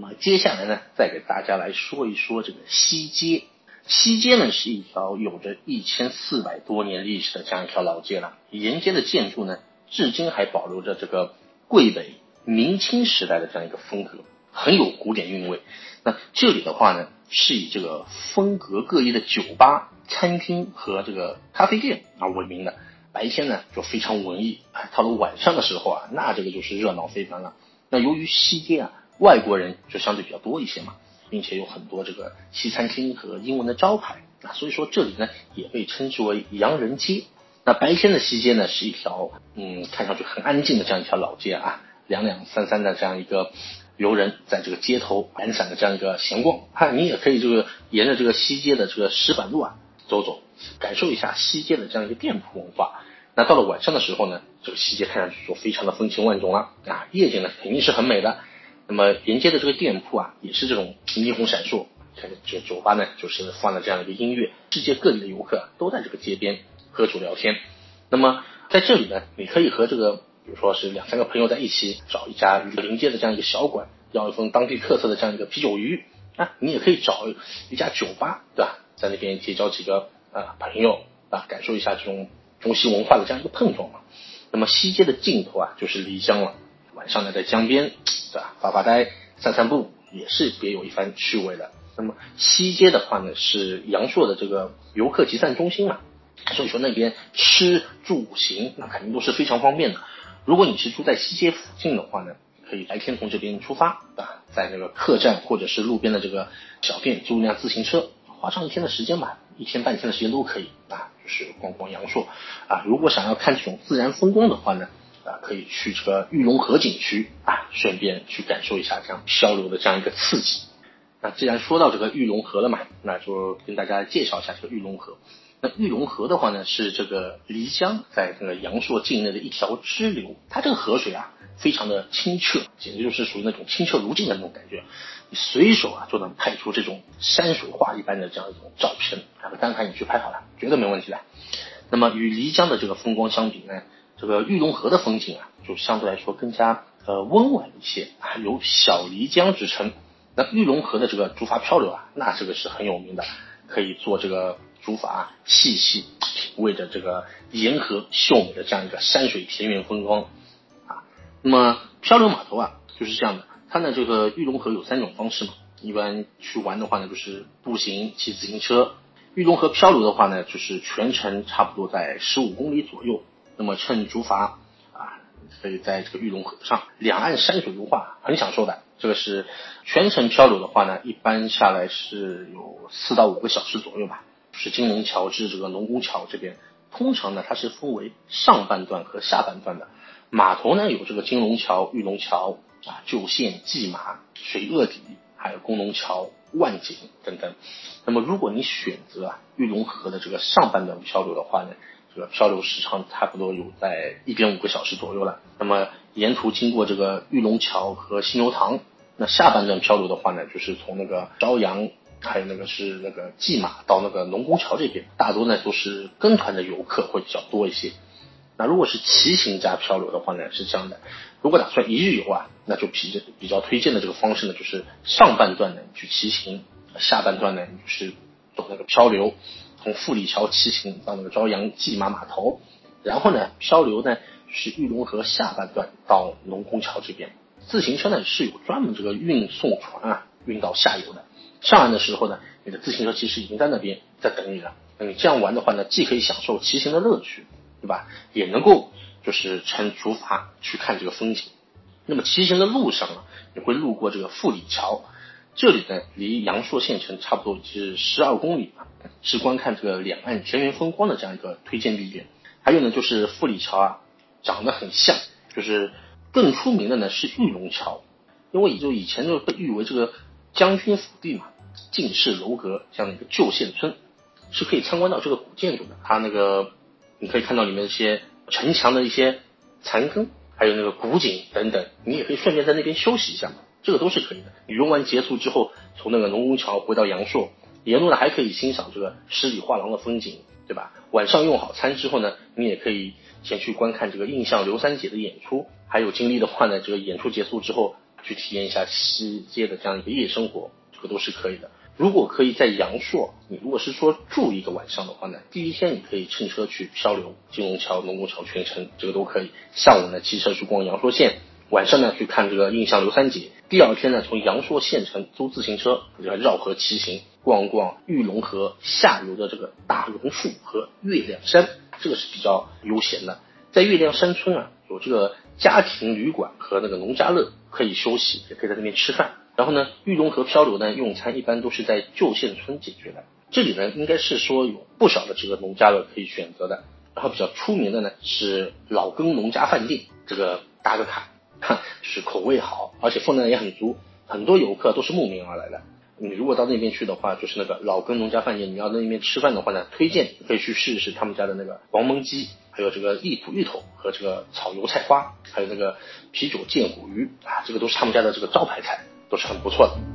那么接下来呢，再给大家来说一说这个西街。西街呢是一条有着一千四百多年历史的这样一条老街了。沿街的建筑呢，至今还保留着这个桂北明清时代的这样一个风格，很有古典韵味。那这里的话呢，是以这个风格各异的酒吧、餐厅和这个咖啡店而闻名的。白天呢就非常文艺，到了晚上的时候啊，那这个就是热闹非凡了。那由于西街啊，外国人就相对比较多一些嘛。并且有很多这个西餐厅和英文的招牌啊，所以说这里呢也被称之为洋人街。那白天的西街呢是一条嗯看上去很安静的这样一条老街啊，两两三三的这样一个游人在这个街头懒散的这样一个闲逛啊，你也可以这个沿着这个西街的这个石板路啊走走，感受一下西街的这样一个店铺文化。那到了晚上的时候呢，这个西街看上去就非常的风情万种了啊，夜景呢肯定是很美的。那么沿街的这个店铺啊，也是这种霓虹闪烁。看这酒吧呢，就是放了这样一个音乐，世界各地的游客都在这个街边喝酒聊天。那么在这里呢，你可以和这个，比如说是两三个朋友在一起，找一家临街的这样一个小馆，要一份当地特色的这样一个啤酒鱼啊。你也可以找一家酒吧，对吧？在那边结交几个啊朋友啊，感受一下这种中西文化的这样一个碰撞嘛。那么西街的尽头啊，就是漓江了。上来，在江边。对吧？发发呆、散散步也是别有一番趣味的。那么西街的话呢，是阳朔的这个游客集散中心嘛，所以说那边吃住行那肯定都是非常方便的。如果你是住在西街附近的话呢，可以白天从这边出发啊，在那个客栈或者是路边的这个小店租一辆自行车，花上一天的时间吧，一天半天的时间都可以啊，就是逛逛阳朔啊。如果想要看这种自然风光的话呢？啊，可以去这个玉龙河景区啊，顺便去感受一下这样漂流的这样一个刺激。那既然说到这个玉龙河了嘛，那就跟大家介绍一下这个玉龙河。那玉龙河的话呢，是这个漓江在这个阳朔境内的一条支流。它这个河水啊，非常的清澈，简直就是属于那种清澈如镜的那种感觉。你随手啊就能拍出这种山水画一般的这样一种照片，啊单反你去拍好了，绝对没问题的。那么与漓江的这个风光相比呢？这个玉龙河的风景啊，就相对来说更加呃温婉一些啊，有小漓江之称。那玉龙河的这个竹筏漂流啊，那这个是很有名的，可以坐这个竹筏细细品味着这个沿河秀美的这样一个山水田园风光啊。那么漂流码头啊就是这样的，它呢这个玉龙河有三种方式嘛，一般去玩的话呢就是步行、骑自行车。玉龙河漂流的话呢，就是全程差不多在十五公里左右。那么乘竹筏啊，可以在这个玉龙河上，两岸山水如画，很享受的。这个是全程漂流的话呢，一般下来是有四到五个小时左右吧。是金龙桥至这个龙宫桥这边，通常呢它是分为上半段和下半段的。码头呢有这个金龙桥、玉龙桥啊、旧县、蓟马、水鳄底，还有工农桥、万景等等。那么如果你选择啊玉龙河的这个上半段漂流的话呢？这个漂流时长差不多有在一点五个小时左右了。那么沿途经过这个玉龙桥和犀牛塘，那下半段漂流的话呢，就是从那个朝阳，还有那个是那个蓟马到那个农工桥这边，大多呢都是跟团的游客会比较多一些。那如果是骑行加漂流的话呢，是这样的：如果打算一日游啊，那就比较比较推荐的这个方式呢，就是上半段呢去骑行，下半段呢就是走那个漂流。从富里桥骑行到那个朝阳蓟马码头，然后呢漂流呢是玉龙河下半段到龙宫桥这边。自行车呢是有专门这个运送船啊运到下游的。上岸的时候呢，你的自行车其实已经在那边在等你了。那你这样玩的话呢，既可以享受骑行的乐趣，对吧？也能够就是乘竹筏去看这个风景。那么骑行的路上啊，你会路过这个富里桥。这里呢，离阳朔县城差不多是十二公里是观看这个两岸田园风光的这样一个推荐地点。还有呢，就是富里桥啊，长得很像，就是更出名的呢是玉龙桥，因为就以前就被誉为这个将军府地嘛，进士楼阁这样的一个旧县村，是可以参观到这个古建筑的。它那个你可以看到里面一些城墙的一些残根，还有那个古井等等，你也可以顺便在那边休息一下嘛。这个都是可以的。你游玩结束之后，从那个农工桥回到阳朔，沿路呢还可以欣赏这个十里画廊的风景，对吧？晚上用好餐之后呢，你也可以前去观看这个印象刘三姐的演出。还有精力的话呢，这个演出结束之后，去体验一下西街的这样一个夜生活，这个都是可以的。如果可以在阳朔，你如果是说住一个晚上的话呢，第一天你可以乘车去漂流金龙桥、龙宫桥全程，这个都可以。下午呢，骑车去逛阳朔县，晚上呢去看这个印象刘三姐。第二天呢，从阳朔县城租自行车，这个绕河骑行，逛逛玉龙河下游的这个大榕树和月亮山，这个是比较悠闲的。在月亮山村啊，有这个家庭旅馆和那个农家乐可以休息，也可以在那边吃饭。然后呢，玉龙河漂流呢，用餐一般都是在旧县村解决的。这里呢，应该是说有不少的这个农家乐可以选择的。然后比较出名的呢是老耕农家饭店，这个打个卡，哈，就是口味好，而且分量也很足，很多游客都是慕名而来的。你如果到那边去的话，就是那个老根农家饭店，你要在那边吃饭的话呢，推荐可以去试一试他们家的那个黄焖鸡，还有这个荔浦芋头和这个炒油菜花，还有那个啤酒剑骨鱼啊，这个都是他们家的这个招牌菜。都是很不错的。